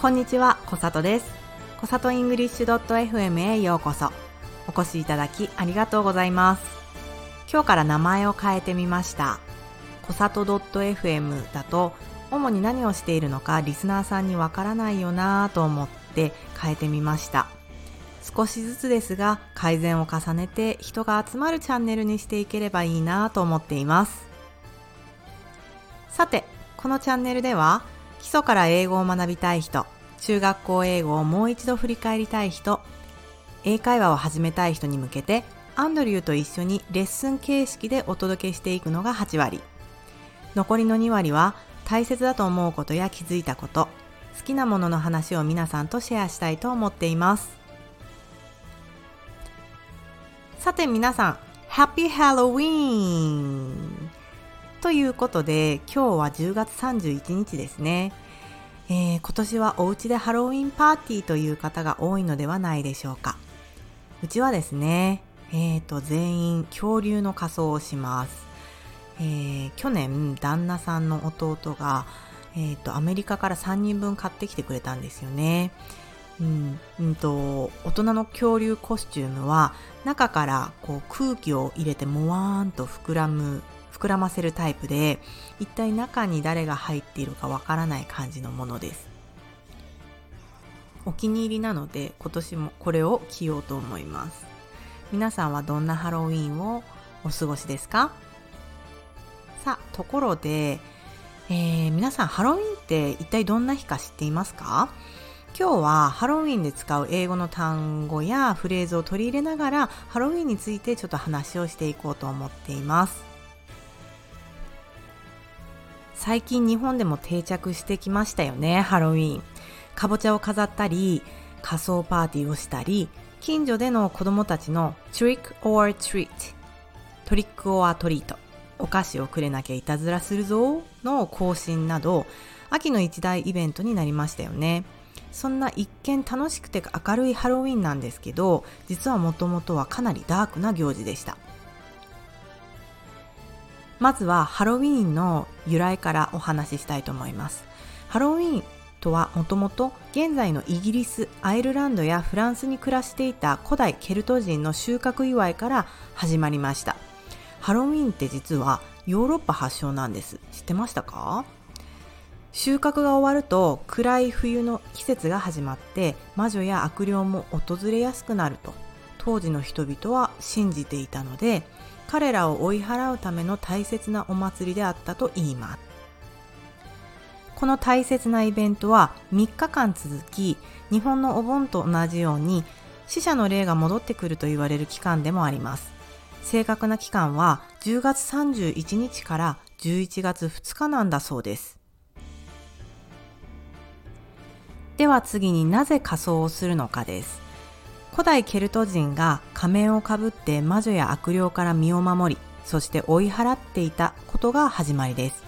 こんにちは、小里です。小里 English .fm へようこそ。お越しいただきありがとうございます。今日から名前を変えてみました。小里 .fm だと、主に何をしているのかリスナーさんにわからないよなぁと思って変えてみました。少しずつですが改善を重ねて人が集まるチャンネルにしていければいいなぁと思っています。さて、このチャンネルでは基礎から英語を学びたい人、中学校英語をもう一度振り返りたい人、英会話を始めたい人に向けてアンドリューと一緒にレッスン形式でお届けしていくのが8割。残りの2割は大切だと思うことや気づいたこと、好きなものの話を皆さんとシェアしたいと思っています。さて皆さん、Happy Halloween! ということで、今日は10月31日ですね。えー今年はお家でハロウィンパーティーという方が多いのではないでしょうか。うちはですね、えーと、全員恐竜の仮装をします。えー去年、旦那さんの弟が、えーと、アメリカから3人分買ってきてくれたんですよね。うん、うんと、大人の恐竜コスチュームは、中からこう空気を入れてもわーんと膨らむ、膨らませるタイプで、一体中に誰が入っているかわからない感じのものです。お気に入りなので、今年もこれを着ようと思います。皆さんはどんなハロウィンをお過ごしですか？さあ、ところで、えー皆さんハロウィンって一体どんな日か知っていますか？今日はハロウィンで使う英語の単語やフレーズを取り入れながらハロウィンについてちょっと話をしていこうと思っています。最近日本でも定着してきましたよね、ハロウィン。かぼちゃを飾ったり、仮装パーティーをしたり、近所での子供たちの trick or treat トリックオアトリート。お菓子をくれなきゃいたずらするぞの更新など秋の一大イベントになりましたよね。そんな一見楽しくて明るいハロウィンなんですけど実はもともとはかなりダークな行事でした。まずはハロウィーンの由来からお話ししたいと思いますハロウィーンとはもともと現在のイギリス、アイルランドやフランスに暮らしていた古代ケルト人の収穫祝いから始まりました。ハロウィーンって実はヨーロッパ発祥なんです。知ってましたか？収穫が終わると暗い冬の季節が始まって魔女や悪霊も訪れやすくなると当時の人々は信じていたので彼らを追い払うための大切なお祭りであったと言います。この大切なイベントは3日間続き、日本のお盆と同じように死者の霊が戻ってくると言われる期間でもあります。正確な期間は10月31日から11月2日なんだそうです。では次になぜ仮装をするのかです。古代ケルト人が仮面をかぶって魔女や悪霊から身を守り、そして追い払っていたことが始まりです。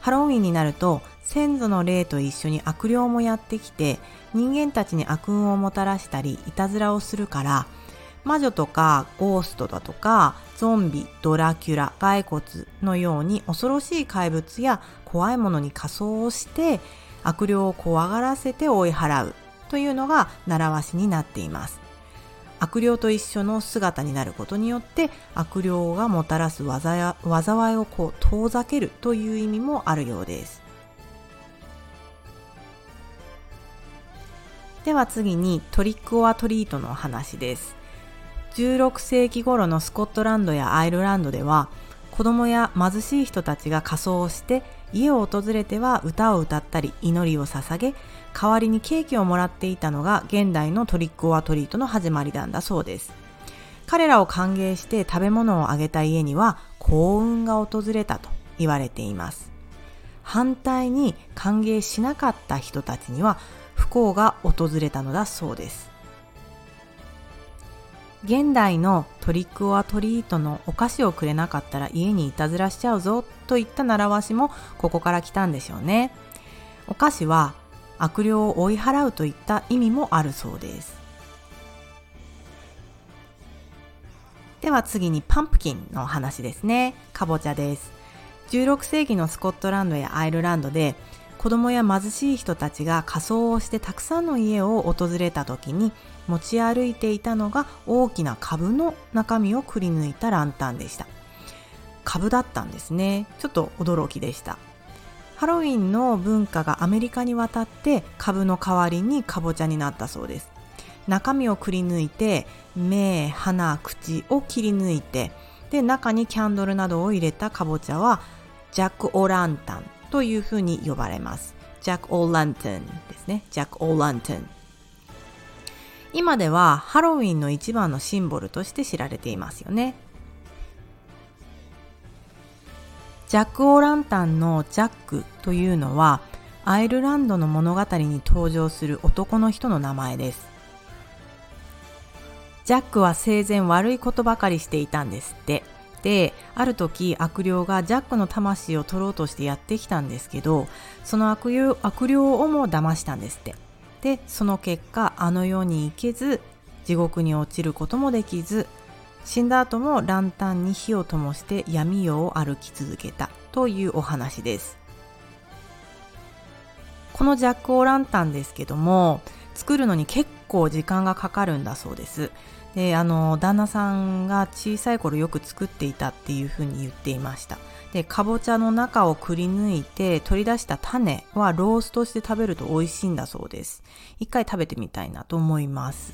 ハロウィンになると先祖の霊と一緒に悪霊もやってきて人間たちに悪運をもたらしたりいたずらをするから魔女とかゴーストだとかゾンビ、ドラキュラ、骸骨のように恐ろしい怪物や怖いものに仮装をして悪霊を怖がらせて追い払うというのが習わしになっています。悪霊と一緒の姿になることによって悪霊がもたらす災いをこう遠ざけるという意味もあるようです。では次にトリックオアトリートの話です。16世紀頃のスコットランドやアイルランドでは子供や貧しい人たちが仮装をして家を訪れては歌を歌ったり祈りを捧げ代わりにケーキをもらっていたのが現代のトリックオアトリートの始まりなんだそうです。彼らを歓迎して食べ物をあげた家には幸運が訪れたと言われています。反対に歓迎しなかった人たちには不幸が訪れたのだそうです。現代のトリックオアトリートのお菓子をくれなかったら家にいたずらしちゃうぞといった習わしもここから来たんでしょうね。お菓子は悪霊を追い払うといった意味もあるそうです。では次にパンプキンの話ですね。かぼちゃです。16世紀のスコットランドやアイルランドで子供や貧しい人たちが仮装をしてたくさんの家を訪れた時に持ち歩いていたのが大きな株の中身をくり抜いたランタンでした。株だったんですね。ちょっと驚きでした。ハロウィンの文化がアメリカに渡って株の代わりにかぼちゃになったそうです。中身をくり抜いて目鼻口を切り抜いてで中にキャンドルなどを入れたかぼちゃはジャック・オ・ランタン。というふうに呼ばれますジャック・オー・ランタンですねジャック・オー・ランタン今ではハロウィンの一番のシンボルとして知られていますよねジャック・オーランタンのジャックというのはアイルランドの物語に登場する男の人の名前です。ジャックは生前悪いことばかりしていたんですって。で、ある時悪霊がジャックの魂を取ろうとしてやってきたんですけど、その悪霊悪霊をも騙したんですって。で、その結果、あの世に行けず、地獄に落ちることもできず、死んだ後もランタンに火を灯して闇夜を歩き続けたというお話です。このジャック・オランタンですけども、作るのに結構時間がかかるんだそうです。で、あの、旦那さんが小さい頃よく作っていたっていうふうに言っていました。で、かぼちゃの中をくり抜いて取り出した種はローストして食べると美味しいんだそうです。一回食べてみたいなと思います。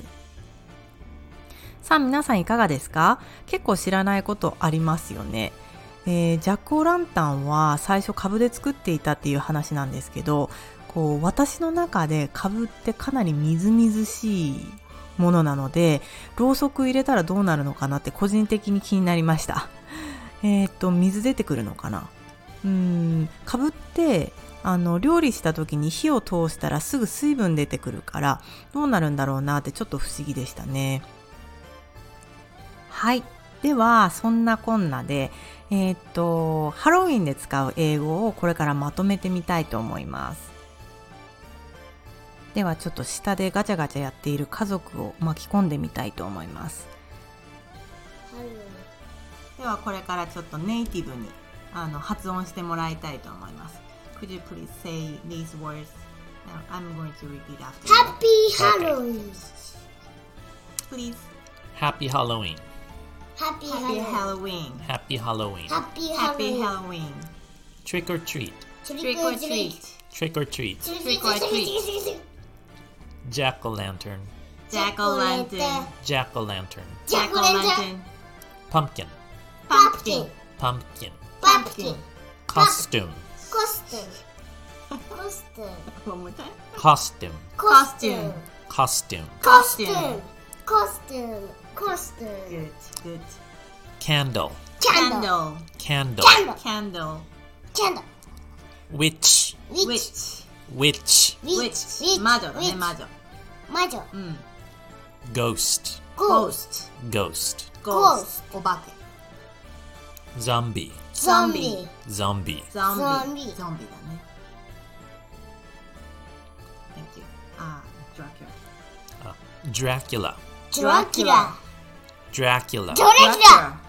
さあ皆さんいかがですか？結構知らないことありますよね。えー、ジャック・オ・ランタンは最初株で作っていたっていう話なんですけどこう私の中で株ってかなりみずみずしいものなのでろうそく入れたらどうなるのかなって個人的に気になりました えっと水出てくるのかな？うん株ってあの料理した時に火を通したらすぐ水分出てくるからどうなるんだろうなってちょっと不思議でしたねはい。では、そんなこんなで、えー、っと、ハロウィンで使う英語をこれからまとめてみたいと思います。では、ちょっと下でガチャガチャやっている家族を巻き込んでみたいと思います。では、これからちょっとネイティブにあの発音してもらいたいと思います。Could you please say these words? I'm going to repeat after Happy Halloween! Please. Happy Halloween. Happy, Happy Halloween. Happy Halloween. Happy Happy Halloween. Halloween. Trick or treat. Trick or treat. Trick or treat. Trick or treat. Jack o' lantern. Jack o' lantern. Jack o' lantern. Jack o' lantern. Pumpkin. Pumpkin. Pumpkin. Pumpkin. Costume. Costume. Costume. One more time. Costume. Costume. Costume. Costume. Costume. Costume. Good, good. Candle. Candle. Candle. Candle. Candle. Candle. Witch. Witch. Witch. Witch. Witch. Witch. 魔女だね、 Witch. 魔女。魔女。うん。 Ghost. Ghost. Ghost. Ghost. お化け。 Zombie. Zombie. Zombie. ゾンビ。 Zombie. ゾンビだね。Thank you. あ、Dracula. Uh, Dracula. Dracula. Dracula. Dracula.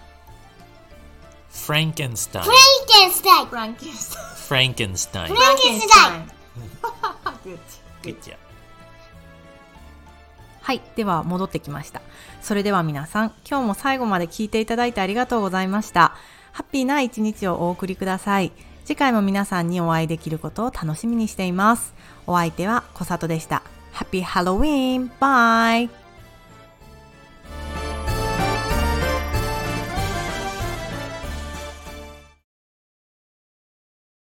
Frankenstein. Frankenstein. Frankenstein. Frankenstein. Frankenstein. Good. Good job. はい。では、戻ってきました。それでは皆さん、今日も最後まで聞いていただいてありがとうございました。ハッピーな一日をお送りください。次回も皆さんにお会いできることを楽しみにしています。お相手は小里でした。Happy Halloween! Bye!